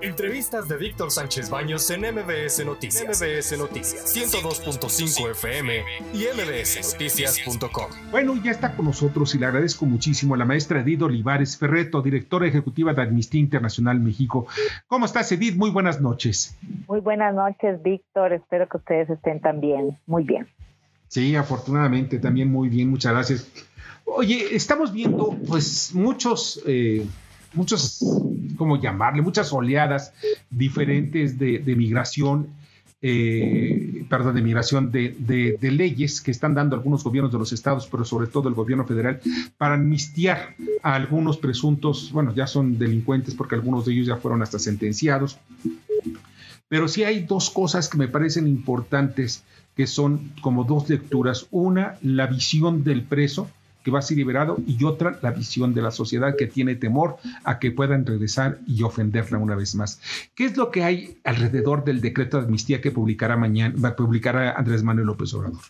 Entrevistas de Víctor Sánchez Baños en MBS Noticias. MBS Noticias 102.5 FM y mbsnoticias.com. Bueno, ya está con nosotros y le agradezco muchísimo a la maestra Edith Olivares Ferreto, directora ejecutiva de Amnistía Internacional México. ¿Cómo estás, Edith? Muy buenas noches. Muy buenas noches, Víctor. Espero que ustedes estén también muy bien. Sí, afortunadamente también muy bien. Muchas gracias. Oye, estamos viendo pues muchos... Eh, muchos, ¿cómo llamarle? Muchas oleadas diferentes de, migración, eh, perdón, de migración de, de, leyes que están dando algunos gobiernos de los estados, pero sobre todo el gobierno federal, para amnistiar a algunos presuntos, bueno, ya son delincuentes porque algunos de ellos ya fueron hasta sentenciados. Pero sí hay dos cosas que me parecen importantes, que son como dos lecturas. Una, la visión del preso, que va a ser liberado y otra la visión de la sociedad que tiene temor a que puedan regresar y ofenderla una vez más. ¿Qué es lo que hay alrededor del decreto de amnistía que publicará mañana, va a publicar Andrés Manuel López Obrador?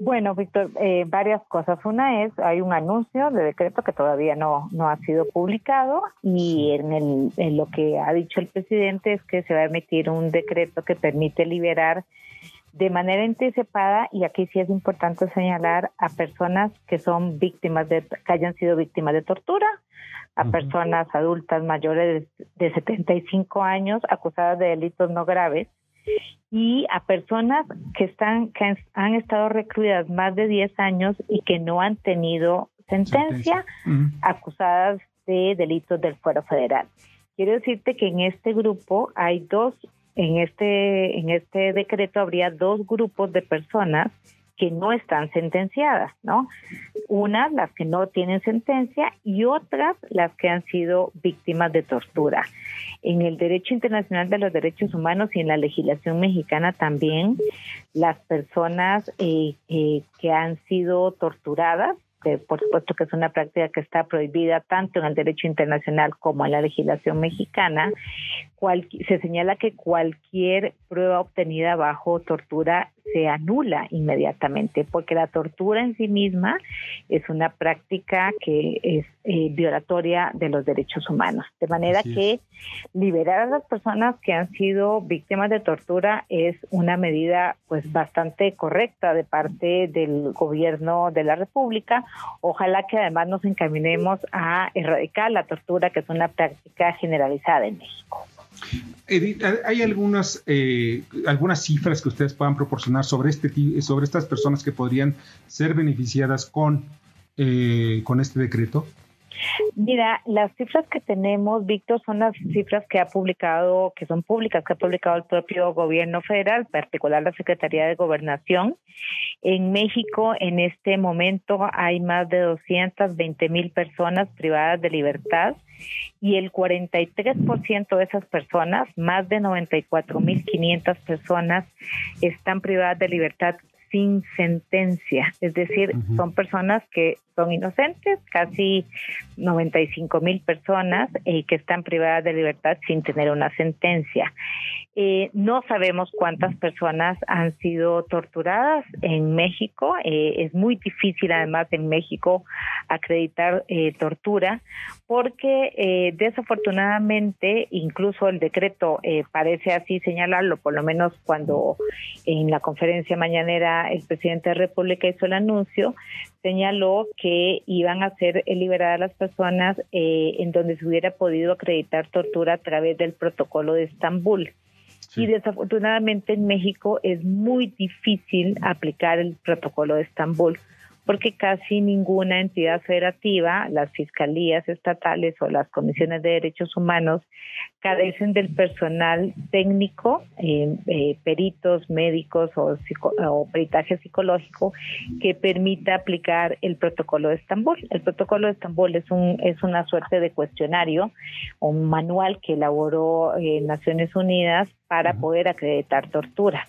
Bueno, Víctor, eh, varias cosas. Una es, hay un anuncio de decreto que todavía no, no ha sido publicado y en, el, en lo que ha dicho el presidente es que se va a emitir un decreto que permite liberar de manera anticipada, y aquí sí es importante señalar a personas que son víctimas de, que hayan sido víctimas de tortura, a personas adultas mayores de 75 años acusadas de delitos no graves y a personas que están que han estado recluidas más de 10 años y que no han tenido sentencia, acusadas de delitos del fuero federal. Quiero decirte que en este grupo hay dos en este, en este decreto habría dos grupos de personas que no están sentenciadas, ¿no? Unas las que no tienen sentencia y otras las que han sido víctimas de tortura. En el derecho internacional de los derechos humanos y en la legislación mexicana también, las personas eh, eh, que han sido torturadas que por supuesto que es una práctica que está prohibida tanto en el derecho internacional como en la legislación mexicana, se señala que cualquier prueba obtenida bajo tortura se anula inmediatamente, porque la tortura en sí misma es una práctica que es eh, violatoria de los derechos humanos. De manera que liberar a las personas que han sido víctimas de tortura es una medida pues bastante correcta de parte del gobierno de la República. Ojalá que además nos encaminemos a erradicar la tortura, que es una práctica generalizada en México. Edith, ¿hay algunas, eh, algunas cifras que ustedes puedan proporcionar sobre, este, sobre estas personas que podrían ser beneficiadas con, eh, con este decreto? Mira, las cifras que tenemos, Víctor, son las cifras que ha publicado, que son públicas, que ha publicado el propio gobierno federal, en particular la Secretaría de Gobernación. En México, en este momento, hay más de 220 mil personas privadas de libertad y el 43% de esas personas, más de 94 mil 500 personas, están privadas de libertad sin sentencia, es decir, son personas que son inocentes, casi 95 mil personas eh, que están privadas de libertad sin tener una sentencia. Eh, no sabemos cuántas personas han sido torturadas en México. Eh, es muy difícil, además, en México acreditar tortura, porque desafortunadamente, incluso el decreto parece así señalarlo, por lo menos cuando en la conferencia mañanera el presidente de la República hizo el anuncio, señaló que iban a ser liberadas las personas eh, en donde se hubiera podido acreditar tortura a través del protocolo de Estambul. Y desafortunadamente en México es muy difícil aplicar el protocolo de Estambul porque casi ninguna entidad federativa, las fiscalías estatales o las comisiones de derechos humanos, carecen del personal técnico, eh, eh, peritos, médicos o, o, peritaje psicológico que permita aplicar el protocolo de Estambul. El protocolo de Estambul es, un, es una suerte de cuestionario, un manual que elaboró eh, Naciones Unidas para poder acreditar tortura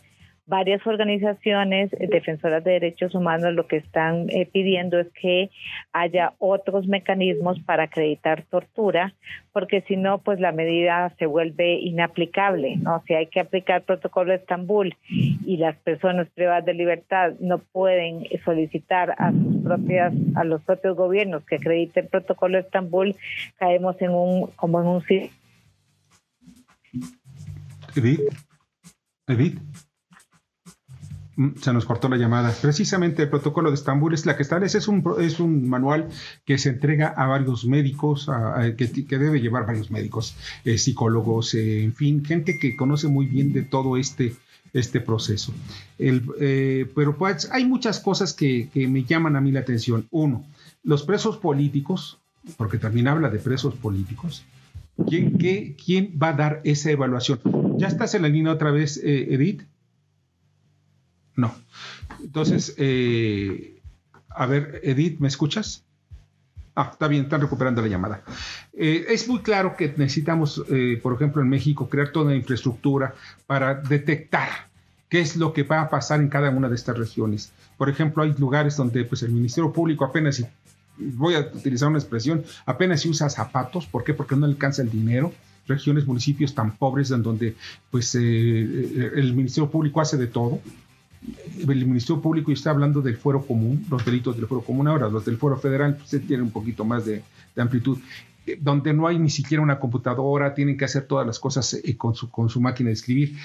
varias organizaciones defensoras de derechos humanos lo que están eh, pidiendo es que haya otros mecanismos para acreditar tortura, porque si no, pues la medida se vuelve inaplicable, ¿no? Si hay que aplicar el protocolo de Estambul y las personas privadas de libertad no pueden solicitar a sus propias, a los propios gobiernos que acrediten el protocolo de Estambul, caemos en un, como en un Edith. Edith. Mm, se nos cortó la llamada. Precisamente el protocolo de Estambul es la que establece, es un, es un manual que se entrega a varios médicos, que, debe llevar varios médicos, eh, psicólogos, eh, en fin, gente que conoce muy bien de todo este, este proceso. Eh, pero pues hay muchas cosas que, me llaman a mí la atención. Uno, los presos políticos, porque también habla de presos políticos. ¿Quién, quién va a dar esa evaluación? ¿Ya estás en la línea otra vez, Edith? No. Entonces, eh, a ver, Edith, ¿me escuchas? Ah, está bien, están recuperando la llamada. Eh, es muy claro que necesitamos, eh, por ejemplo, en México, crear toda la infraestructura para detectar qué es lo que va a pasar en cada una de estas regiones. Por ejemplo, hay lugares donde pues, el Ministerio Público apenas, voy a utilizar una expresión, apenas si usa zapatos. ¿Por qué? Porque no alcanza el dinero regiones, municipios tan pobres en donde pues el Ministerio Público hace de todo el Ministerio Público está hablando del fuero común, los delitos del fuero común ahora, los del fuero federal pues, tienen un poquito más de, amplitud, eh, donde no hay ni siquiera una computadora, tienen que hacer todas las cosas eh, con, su, máquina de escribir.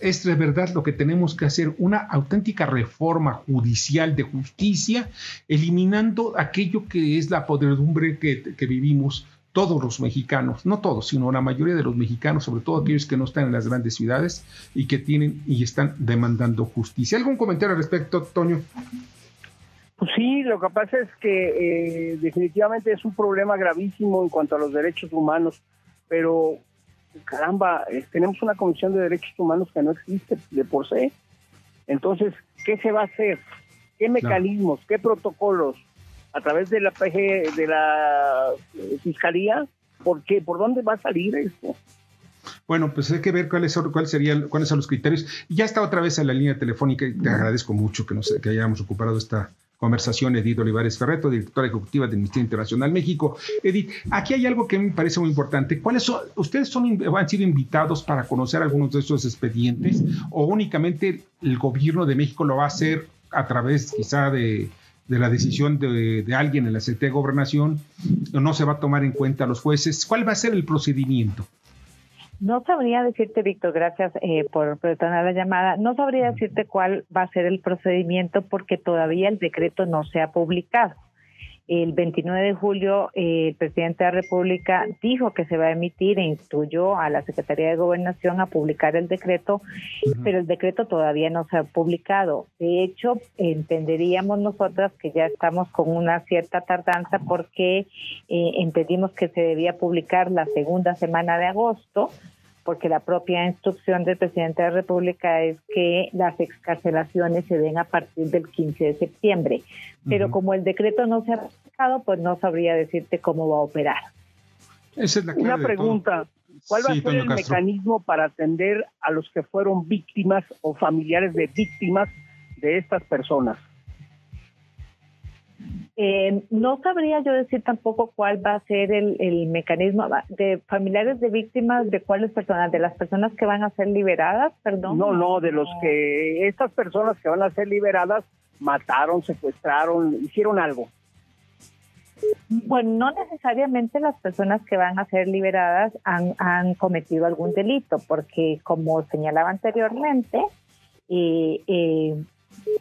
Es, de verdad lo que tenemos que hacer, una auténtica reforma judicial de justicia, eliminando aquello que es la podredumbre que vivimos todos los mexicanos, no todos, sino la mayoría de los mexicanos, sobre todo aquellos que no están en las grandes ciudades y que tienen y están demandando justicia. ¿Algún comentario al respecto, Toño? Pues sí, lo que pasa es que eh, definitivamente es un problema gravísimo en cuanto a los derechos humanos, pero caramba, eh, tenemos una Comisión de Derechos Humanos que no existe de por sí. Entonces, ¿qué se va a hacer? ¿Qué mecanismos? ¿Qué protocolos? A través de la PG, de la eh, Fiscalía? ¿Por qué? ¿Por dónde va a salir esto? Bueno, pues hay que ver cuáles son, cuál serían, cuáles son los criterios. Ya está otra vez en la línea telefónica y te agradezco mucho que, nos, que hayamos ocupado esta conversación, Edith Olivares Ferreto, directora ejecutiva del Ministerio Internacional México. Edith, aquí hay algo que me parece muy importante. ¿Cuáles son, ustedes son, han sido invitados para conocer algunos de estos expedientes o únicamente el gobierno de México lo va a hacer a través quizá de, de la decisión de, alguien en la CT de Gobernación, no se va a tomar en cuenta a los jueces. ¿Cuál va a ser el procedimiento? No sabría decirte, Víctor, gracias eh, por retornar la llamada. No sabría decirte cuál va a ser el procedimiento porque todavía el decreto no se ha publicado. El 29 de julio, eh, el presidente de la República dijo que se va a emitir e instruyó a la Secretaría de Gobernación a publicar el decreto, pero el decreto todavía no se ha publicado. De hecho, entenderíamos nosotras que ya estamos con una cierta tardanza porque eh, entendimos que se debía publicar la segunda semana de agosto, porque la propia instrucción del presidente de la República es que las excarcelaciones se den a partir del 15 de septiembre. Pero como el decreto no se ha pues no sabría decirte cómo va a operar. Esa es la Una pregunta. ¿Cuál va a ser el mecanismo para atender a los que fueron víctimas o familiares de víctimas de estas personas? Eh, no sabría yo decir tampoco cuál va a ser el, mecanismo de familiares de víctimas, de cuáles personas, de las personas que van a ser liberadas, perdón. No, no, de los que estas personas que van a ser liberadas mataron, secuestraron, hicieron algo. Bueno, no necesariamente las personas que van a ser liberadas han, cometido algún delito, porque como señalaba anteriormente, eh, eh,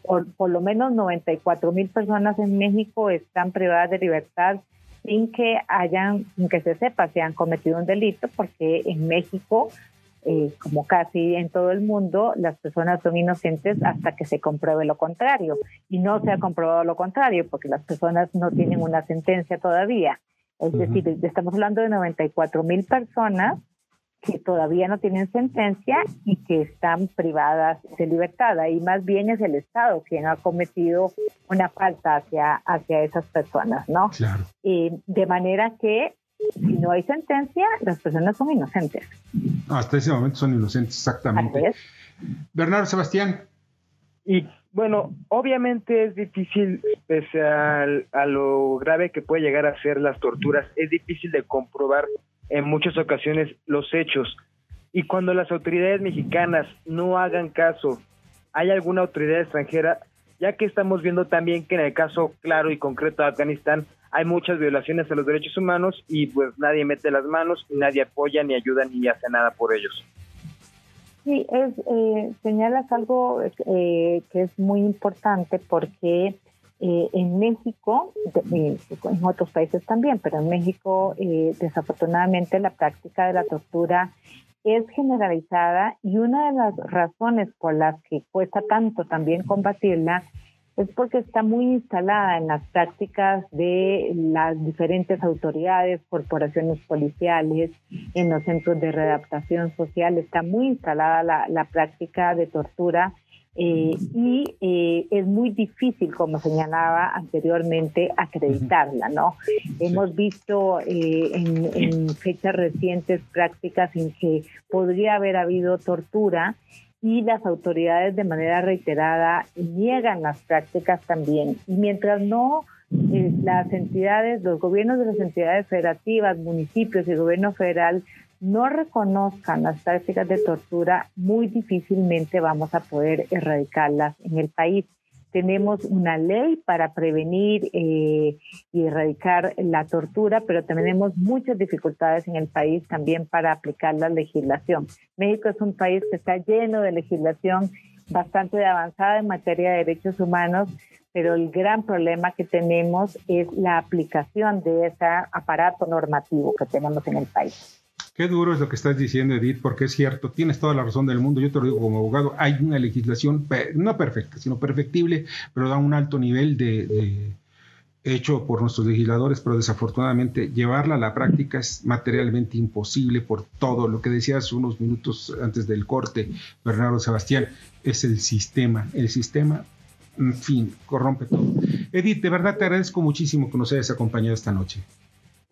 por, lo menos 94 mil personas en México están privadas de libertad sin que hayan, sin que se sepa si han cometido un delito, porque en México, eh, como casi en todo el mundo, las personas son inocentes hasta que se compruebe lo contrario. Y no se ha comprobado lo contrario, porque las personas no tienen una sentencia todavía. Es decir, estamos hablando de 94 mil personas que todavía no tienen sentencia y que están privadas de libertad. Ahí más bien es el Estado quien ha cometido una falta hacia, hacia esas personas, ¿no? Claro. Y de manera que si no hay sentencia, las personas son inocentes. Hasta ese momento son inocentes, exactamente. Bernardo Sebastián. Y bueno, obviamente es difícil, pese a lo grave que puede llegar a ser las torturas, es difícil de comprobar en muchas ocasiones los hechos. Y cuando las autoridades mexicanas no hagan caso, hay alguna autoridad extranjera, ya que estamos viendo también que en el caso claro y concreto de Afganistán hay muchas violaciones a los derechos humanos y pues nadie mete las manos, nadie apoya, ni ayuda, ni hace nada por ellos. Sí, es, eh, señalas algo eh, que es muy importante porque eh, en México, en otros países también, pero en México desafortunadamente la práctica de la tortura es generalizada y una de las razones por las que cuesta tanto también combatirla es porque está muy instalada en las prácticas de las diferentes autoridades, corporaciones policiales, en los centros de readaptación social, está muy instalada la, la práctica de tortura eh, y eh, es muy difícil, como señalaba anteriormente, acreditarla, ¿no? Hemos visto eh, en, en fechas recientes prácticas en que podría haber habido tortura y las autoridades de manera reiterada niegan las prácticas también. Y mientras no eh, las entidades, los gobiernos de las entidades federativas, municipios y gobierno federal no reconozcan las prácticas de tortura, muy difícilmente vamos a poder erradicarlas en el país tenemos una ley para prevenir eh, y erradicar la tortura, pero tenemos muchas dificultades en el país también para aplicar la legislación. México es un país que está lleno de legislación bastante avanzada en materia de derechos humanos, pero el gran problema que tenemos es la aplicación de ese aparato normativo que tenemos en el país. Qué duro es lo que estás diciendo, Edith, porque es cierto, tienes toda la razón del mundo. Yo te lo digo como abogado, hay una legislación no perfecta, sino perfectible, pero da un alto nivel de, hecho por nuestros legisladores, pero desafortunadamente llevarla a la práctica es materialmente imposible por todo lo que decías unos minutos antes del corte, Bernardo Sebastián, es el sistema. El sistema, en fin, corrompe todo. Edith, de verdad te agradezco muchísimo que nos hayas acompañado esta noche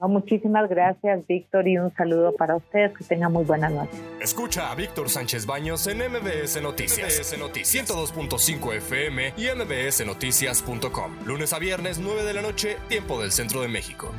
muchísimas gracias, Víctor, y un saludo para ustedes. Que tengan muy buenas noches. Escucha a Víctor Sánchez Baños en MBS Noticias. MBS Noticias 102.5 FM y MBSNoticias.com. Lunes a viernes, 9 de la noche, tiempo del centro de México.